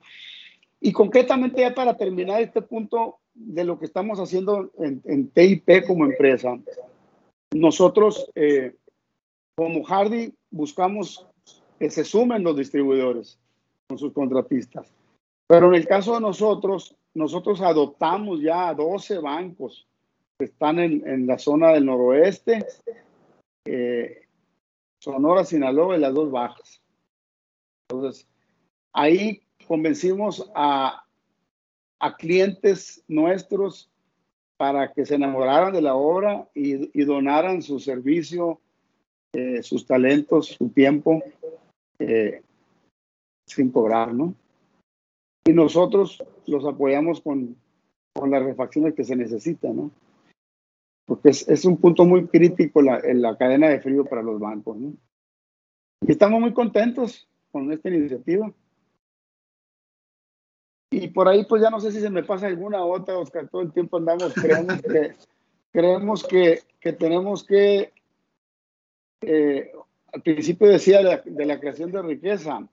Y concretamente ya para terminar este punto de lo que estamos haciendo en, en TIP como empresa, nosotros, eh, como Hardy, buscamos que se sumen los distribuidores con sus contratistas. Pero en el caso de nosotros, nosotros adoptamos ya 12 bancos que están en, la zona del noroeste, eh, Sonora, Sinaloa y las dos bajas. Entonces, ahí convencimos a, a clientes nuestros para que se enamoraran de la obra y, donaran su servicio, eh, sus talentos, su tiempo, eh, sin cobrar, ¿no? Y nosotros los apoyamos con, con las refacciones que se necesitan, ¿no? Porque es, es un punto muy crítico la, en la cadena de frío para los bancos, ¿no? Y estamos muy contentos con esta iniciativa. Y por ahí, pues ya no sé si se me pasa alguna otra, Oscar. Todo el tiempo andamos, creemos que, creemos que, que tenemos que, eh, al principio decía de la, creación de riqueza,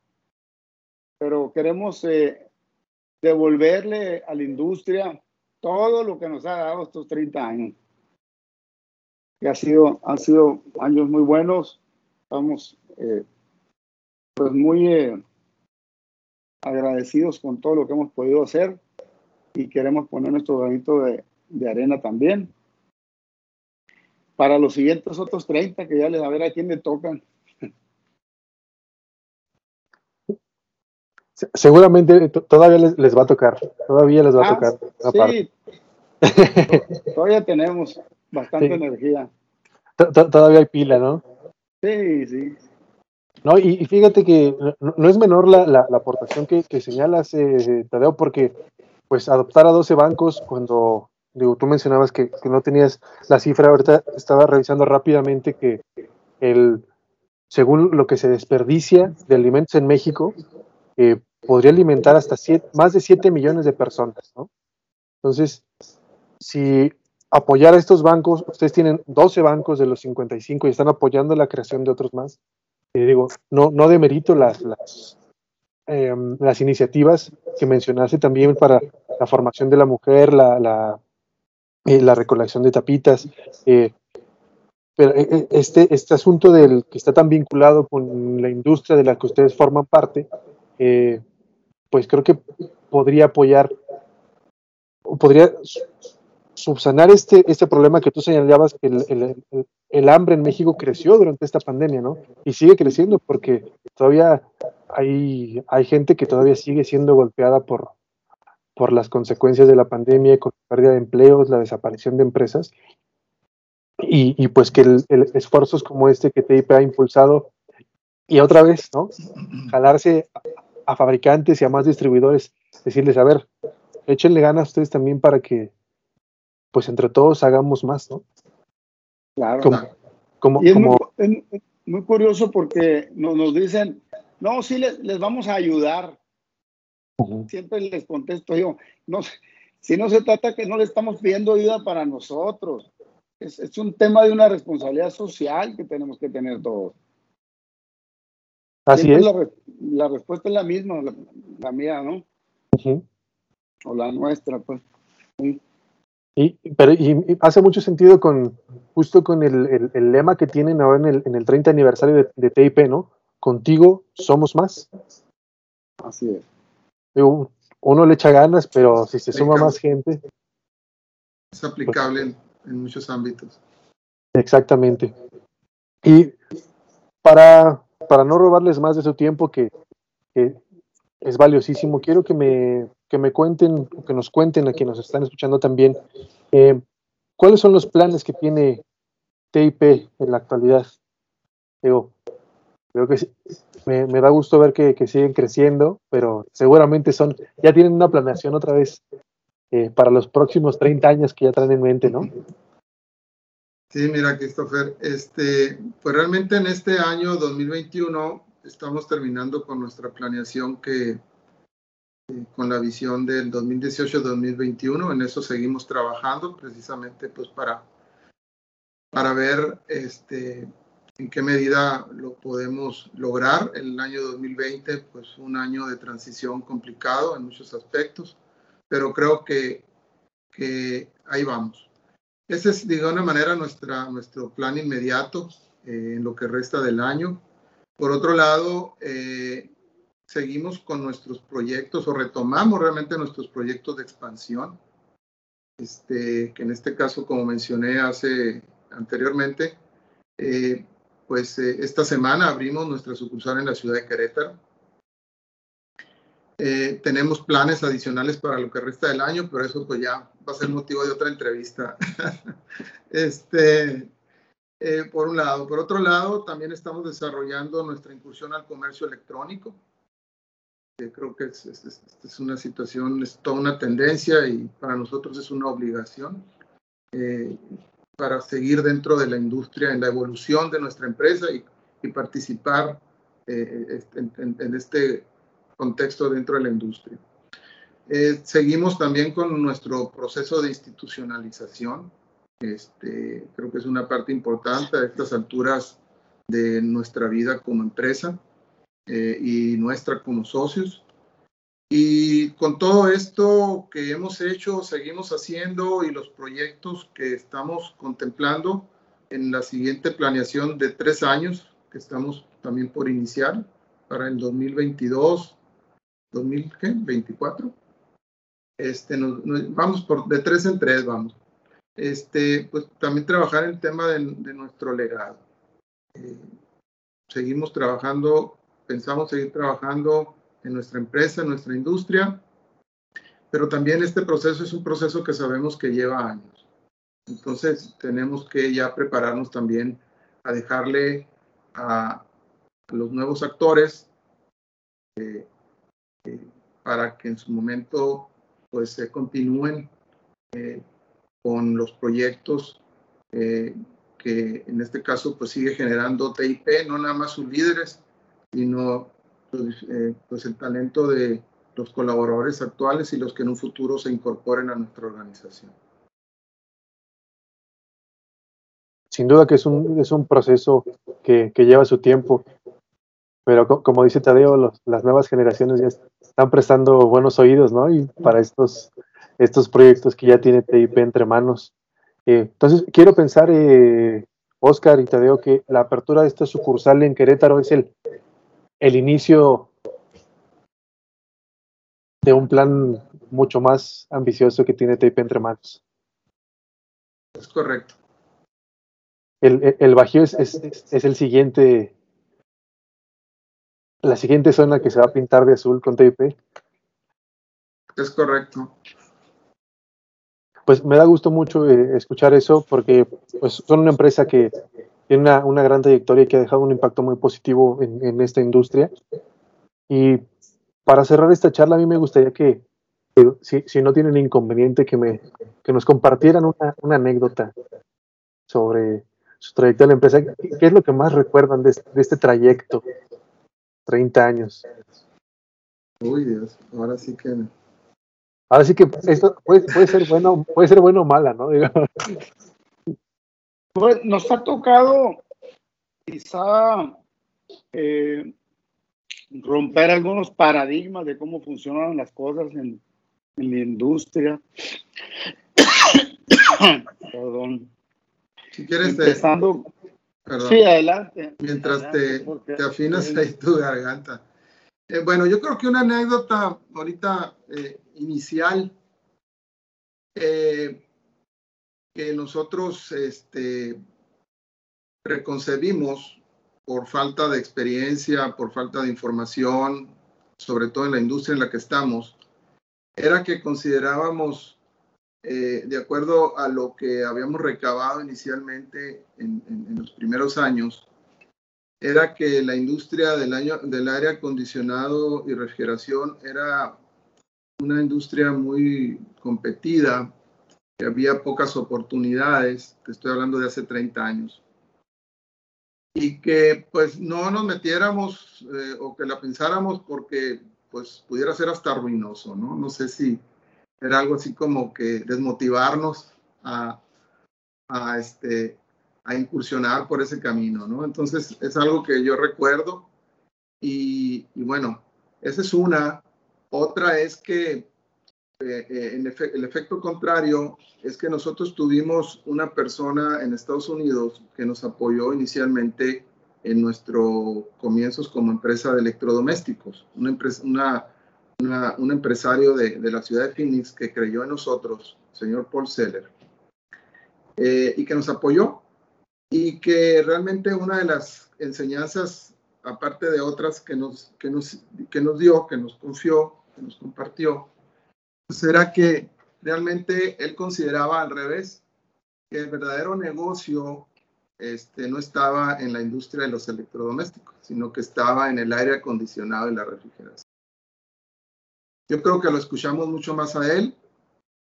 pero queremos eh, devolverle a la industria todo lo que nos ha dado estos 30 años. Que ha sido, han sido años muy buenos. Estamos eh, pues muy agradecidos con todo lo que hemos podido hacer y queremos poner nuestro granito de, arena también. Para los siguientes otros 30, que ya les a ver a quién le tocan. Seguramente todavía les, va a tocar, todavía les va a ah, tocar. Sí, todavía tenemos bastante energía. Todavía hay pila, ¿no? Sí, sí. No, y, fíjate que no, es menor la, aportación que, señalas, eh, Tadeo, porque pues adoptar a 12 bancos cuando, digo, tú mencionabas que, no tenías la cifra, ahorita estaba revisando rápidamente que el, según lo que se desperdicia de alimentos en México, eh, podría alimentar hasta más de 7 millones de personas, ¿no? Entonces, si apoyar a estos bancos, ustedes tienen 12 bancos de los 55 y están apoyando la creación de otros más, eh, digo, no, no demerito las, las, em, las iniciativas que mencionaste también para la formación de la mujer, la, la, eh, la recolección de tapitas, eh, pero este, este asunto del que está tan vinculado con la industria de la que ustedes forman parte, pues creo que podría apoyar, podría subsanar este, este problema que tú señalabas, que el, hambre en México creció durante esta pandemia, ¿no? Y sigue creciendo porque todavía hay, hay gente que todavía sigue siendo golpeada por, por las consecuencias de la pandemia, con la pérdida de empleos, la desaparición de empresas. Y, pues que el, esfuerzos como este que TIP ha impulsado, y otra vez, ¿no? Jalarse a, a fabricantes y a más distribuidores, decirles, a ver, échenle ganas ustedes también para que pues entre todos hagamos más, ¿no? Claro. Como, y es, Muy, curioso porque nos, nos dicen, no, sí les, vamos a ayudar. Siempre les contesto yo, no, si no se trata que no le estamos pidiendo ayuda para nosotros, es, es un tema de una responsabilidad social que tenemos que tener todos. Así es. La, respuesta es la misma, la, mía, ¿no? O la nuestra, pues. Sí. Y, pero, y hace mucho sentido con justo con el, el, lema que tienen ahora en el, en el 30 aniversario de, de, TIP, ¿no? Contigo somos más. Así es. uno le echa ganas, pero si se suma más gente. Es aplicable en, en, muchos ámbitos. Exactamente. Y para, para no robarles más de su tiempo, que, que es valiosísimo, quiero que me que me cuenten, que nos cuenten a quienes nos están escuchando también, eh, ¿cuáles son los planes que tiene TIP en la actualidad? Digo, creo que me, me da gusto ver que, que, siguen creciendo, pero seguramente son, ya tienen una planeación otra vez eh, para los próximos 30 años que ya traen en mente, ¿no? Sí, mira, Christopher, este, pues realmente en este año 2021 estamos terminando con nuestra planeación que con la visión del 2018-2021. En eso seguimos trabajando precisamente pues para, para ver este, en qué medida lo podemos lograr. El año 2020 pues un año de transición complicado en muchos aspectos, pero creo que, que ahí vamos. Ese es de alguna manera nuestra, nuestro plan inmediato eh, en lo que resta del año. Por otro lado, eh, seguimos con nuestros proyectos o retomamos realmente nuestros proyectos de expansión, este, que en este caso, como mencioné hace anteriormente, eh, pues eh, esta semana abrimos nuestra sucursal en la ciudad de Querétaro. Eh, tenemos planes adicionales para lo que resta del año, pero eso pues ya va a ser motivo de otra entrevista. este, por un lado. Por otro lado, también estamos desarrollando nuestra incursión al comercio electrónico creo que es, una situación, es toda una tendencia y para nosotros es una obligación eh, para seguir dentro de la industria, en la evolución de nuestra empresa y, participar eh, en, este contexto dentro de la industria. Eh, seguimos también con nuestro proceso de institucionalización. Este, creo que es una parte importante a estas alturas de nuestra vida como empresa. Eh, y nuestra como socios. Y con todo esto que hemos hecho, seguimos haciendo y los proyectos que estamos contemplando en la siguiente planeación de tres años, que estamos también por iniciar para el 2022, 2024. Este, nos, vamos por de tres en tres, vamos. Este, pues también trabajar el tema de, nuestro legado. Eh, seguimos trabajando pensamos seguir trabajando en nuestra empresa, en nuestra industria, pero también este proceso es un proceso que sabemos que lleva años. Entonces tenemos que ya prepararnos también a dejarle a, los nuevos actores eh, eh, para que en su momento pues se continúen eh, con los proyectos que en este caso pues sigue generando TIP, no nada más sus líderes, sino pues, pues el talento de los colaboradores actuales y los que en un futuro se incorporen a nuestra organización. sin duda que es un, es un proceso que, lleva su tiempo, pero como dice Tadeo, las nuevas generaciones ya están prestando buenos oídos, ¿no? Y para estos, estos proyectos que ya tiene TIP entre manos. Eh, entonces, quiero pensar, eh, Oscar y Tadeo, que la apertura de esta sucursal en Querétaro es el, el inicio de un plan mucho más ambicioso que tiene TIP entre manos. Es correcto el, el Bajío es, es, el siguiente, la siguiente zona que se va a pintar de azul con TIP. Es correcto. Pues me da gusto mucho eh, escuchar eso porque pues, son una empresa que tiene una, una, gran trayectoria y que ha dejado un impacto muy positivo en, en, esta industria. Y para cerrar esta charla, a mí me gustaría que, si, si, no tienen inconveniente, que, me, que nos compartieran una, una anécdota sobre su trayectoria en la empresa. ¿Qué es lo que más recuerdan de, este trayecto? 30 años. Uy, Dios, ahora sí que. Ahora sí que esto puede, puede ser bueno, puede ser bueno o mala, ¿no? Pues nos ha tocado quizá eh, romper algunos paradigmas de cómo funcionan las cosas en, en la industria. Perdón. Si quieres, Empezando. sí, adelante. Mientras te, te, afinas ahí tu garganta. Eh, bueno, yo creo que una anécdota ahorita eh, inicial eh, que nosotros este, preconcebimos por falta de experiencia, por falta de información, sobre todo en la industria en la que estamos, era que considerábamos eh, de acuerdo a lo que habíamos recabado inicialmente en, los primeros años, era que la industria del, año, del aire acondicionado y refrigeración era una industria muy competida, que había pocas oportunidades, te estoy hablando de hace 30 años, y que pues no nos metiéramos eh, o que la pensáramos porque pues pudiera ser hasta ruinoso, ¿no? No sé si era algo así como que desmotivarnos a, a, este, a incursionar por ese camino, ¿no? Entonces es algo que yo recuerdo y, y bueno, esa es una. Otra es que eh, eh, en el efecto contrario es que nosotros tuvimos una persona en Estados Unidos que nos apoyó inicialmente en nuestros comienzos como empresa de electrodomésticos, una, empresa, una un empresario de, la ciudad de Phoenix que creyó en nosotros, señor Paul Seller, eh, y que nos apoyó y que realmente una de las enseñanzas, aparte de otras que nos, que nos, que nos dio, que nos confió, que nos compartió, era que realmente él consideraba al revés, que el verdadero negocio este, no estaba en la industria de los electrodomésticos, sino que estaba en el aire acondicionado y la refrigeración. Yo creo que lo escuchamos mucho más a él,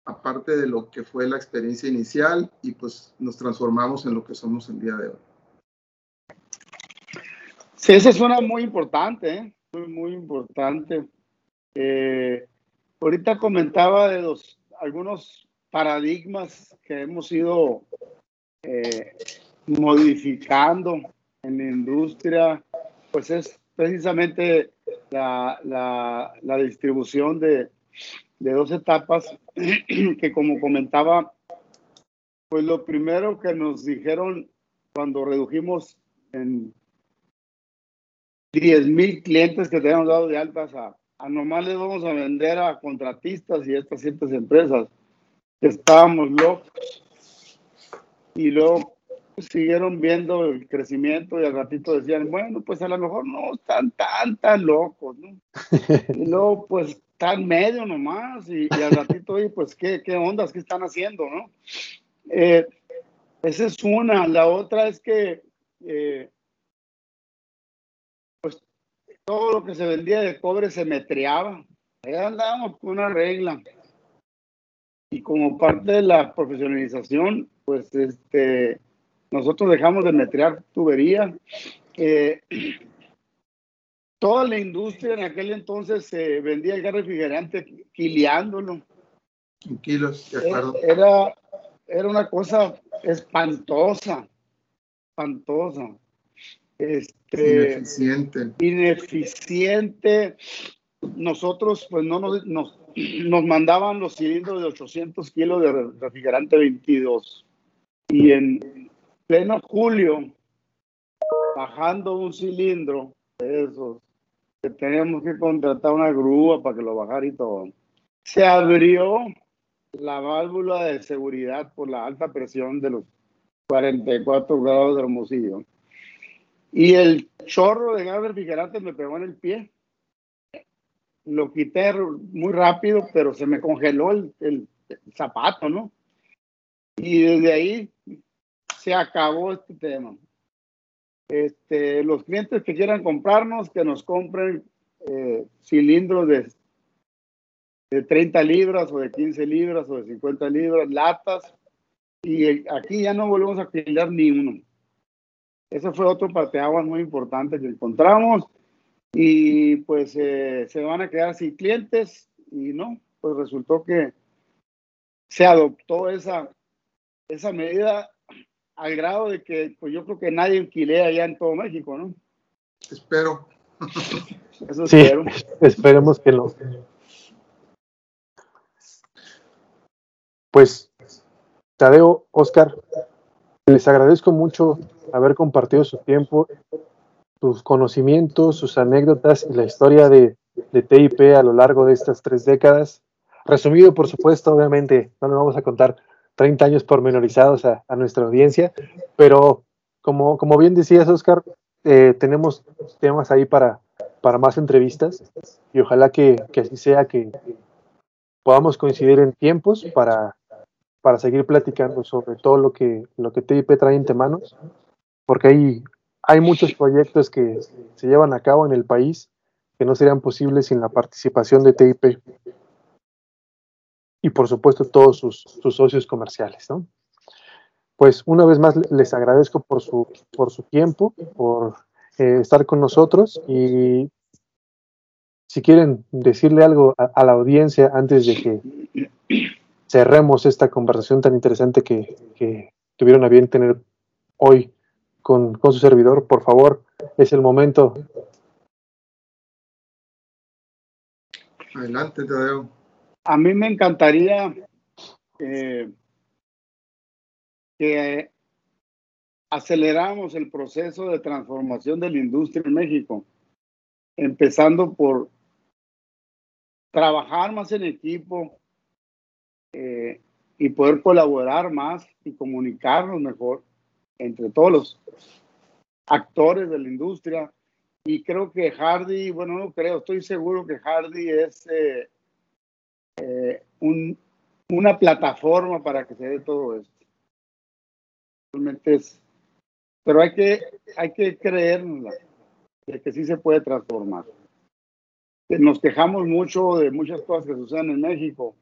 aparte de lo que fue la experiencia inicial, y pues nos transformamos en lo que somos el día de hoy. Sí, eso suena muy importante, ¿eh? muy, importante. Eh, ahorita comentaba de los, algunos paradigmas que hemos ido eh, modificando en la industria, pues es precisamente la, la, distribución de, de, dos etapas que como comentaba, pues lo primero que nos dijeron cuando redujimos en 10 mil clientes que teníamos dado de altas a, a nomás les vamos a vender a contratistas y estas ciertas empresas. Estábamos locos. Y luego siguieron viendo el crecimiento y al ratito decían, bueno, pues a lo mejor no están tan, tan locos, ¿no? Y luego, pues está en medio nomás y, al ratito, oye, pues, ¿qué, ¿qué ondas? ¿Qué están haciendo, no? Eh, esa es una. La otra es que, eh, todo lo que se vendía de cobre se metreaba. Ahí andábamos con una regla. Y como parte de la profesionalización, pues, este, nosotros dejamos de metrear tubería. Eh, toda la industria en aquel entonces se vendía el gas refrigerante quileándolo. En kilos, de acuerdo. Era, era una cosa espantosa, espantosa. Este, ineficiente. Ineficiente. Nosotros, pues no nos, nos, nos mandaban los cilindros de 800 kilos de refrigerante 22. Y en pleno julio, bajando un cilindro de esos, que teníamos que contratar una grúa para que lo bajara y todo. Se abrió la válvula de seguridad por la alta presión de los 44 grados de Hermosillo. Y el chorro de gas refrigerante me pegó en el pie. Lo quité muy rápido, pero se me congeló el, el, zapato, ¿no? Y desde ahí se acabó este tema. Este, los clientes que quieran comprarnos, que nos compren eh, cilindros de de 30 libras o de 15 libras o de 50 libras, latas, y aquí ya no volvemos a alquilar ni uno. Ese fue otro parteaguas muy importante que encontramos y pues eh, se van a quedar sin clientes y no, pues resultó que se adoptó esa, esa medida al grado de que pues yo creo que nadie alquilea allá en todo México, ¿no? Espero. Eso sí, espero. esperemos que no. Pues, Tadeo, Oscar, les agradezco mucho haber compartido su tiempo, sus conocimientos, sus anécdotas y la historia de, TIP a lo largo de estas tres décadas. Resumido, por supuesto, obviamente, no le vamos a contar 30 años pormenorizados a, nuestra audiencia, pero como, como bien decías, Oscar, eh, tenemos temas ahí para, para más entrevistas y ojalá que, que así sea, que podamos coincidir en tiempos para para seguir platicando sobre todo lo que, lo que TIP trae entre manos, porque hay, hay muchos proyectos que se llevan a cabo en el país que no serían posibles sin la participación de TIP y por supuesto todos sus, sus socios comerciales. ¿no? Pues una vez más les agradezco por su, por su tiempo, por eh, estar con nosotros y si quieren decirle algo a la audiencia antes de que cerremos esta conversación tan interesante que, tuvieron a bien tener hoy con, su servidor. Por favor, es el momento. Adelante, Tadeo. A mí me encantaría eh, que aceleramos el proceso de transformación de la industria en México, empezando por trabajar más en equipo, eh, y poder colaborar más y comunicarnos mejor entre todos los actores de la industria. Y creo que Hardy, bueno, no creo, estoy seguro que Hardy es eh, eh, un, una plataforma para que se dé todo esto. Realmente es, pero hay que, hay que creernos de que sí se puede transformar. Nos quejamos mucho de muchas cosas que suceden en México,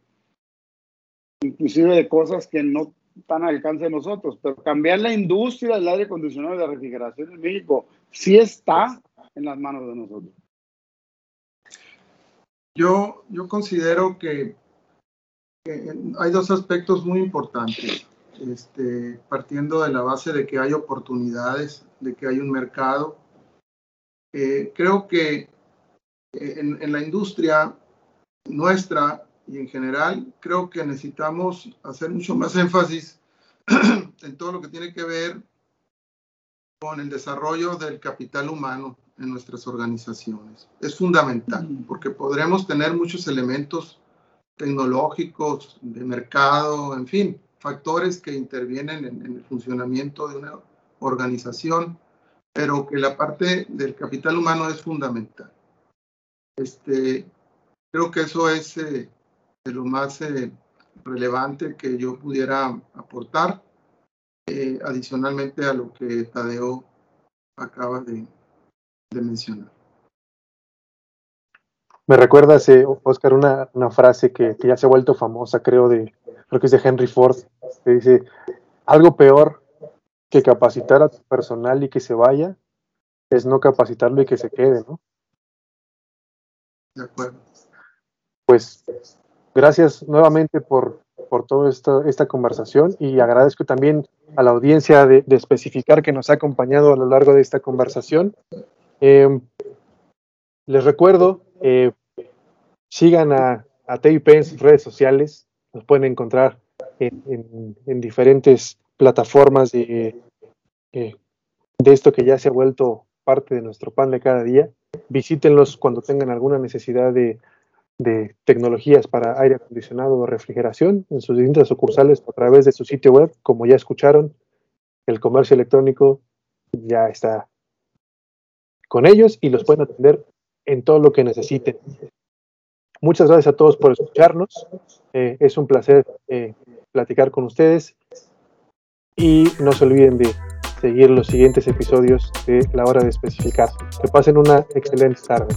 inclusive de cosas que no están al alcance de nosotros, pero cambiar la industria del aire acondicionado y la refrigeración en México sí está en las manos de nosotros. Yo, yo considero que, hay dos aspectos muy importantes, este, partiendo de la base de que hay oportunidades, de que hay un mercado. Eh, creo que eh, en, en la industria nuestra y en general creo que necesitamos hacer mucho más énfasis en todo lo que tiene que ver con el desarrollo del capital humano en nuestras organizaciones. Es fundamental porque podremos tener muchos elementos tecnológicos, de mercado, en fin, factores que intervienen en, en el funcionamiento de una organización, pero que la parte del capital humano es fundamental. Este, creo que eso es de lo más relevante que yo pudiera aportar, adicionalmente a lo que Tadeo acaba de mencionar. Me recuerda, Oscar, una, una frase que, ya se ha vuelto famosa, creo, de, creo que es de Henry Ford, que dice, algo peor que capacitar a tu personal y que se vaya, es no capacitarlo y que se quede, ¿no? De acuerdo. Pues gracias nuevamente por, por toda esta conversación y agradezco también a la audiencia de, especificar que nos ha acompañado a lo largo de esta conversación. Eh, les recuerdo, eh, sigan a, a en sus redes sociales, nos pueden encontrar en, diferentes plataformas de, eh, de esto que ya se ha vuelto parte de nuestro pan de cada día. Visítenlos cuando tengan alguna necesidad de, de tecnologías para aire acondicionado o refrigeración en sus distintas sucursales a través de su sitio web. Como ya escucharon, el comercio electrónico ya está con ellos y los pueden atender en todo lo que necesiten. Muchas gracias a todos por escucharnos. Eh, es un placer eh, platicar con ustedes. Y no se olviden de seguir los siguientes episodios de La Hora de Especificar. Que pasen una excelente tarde.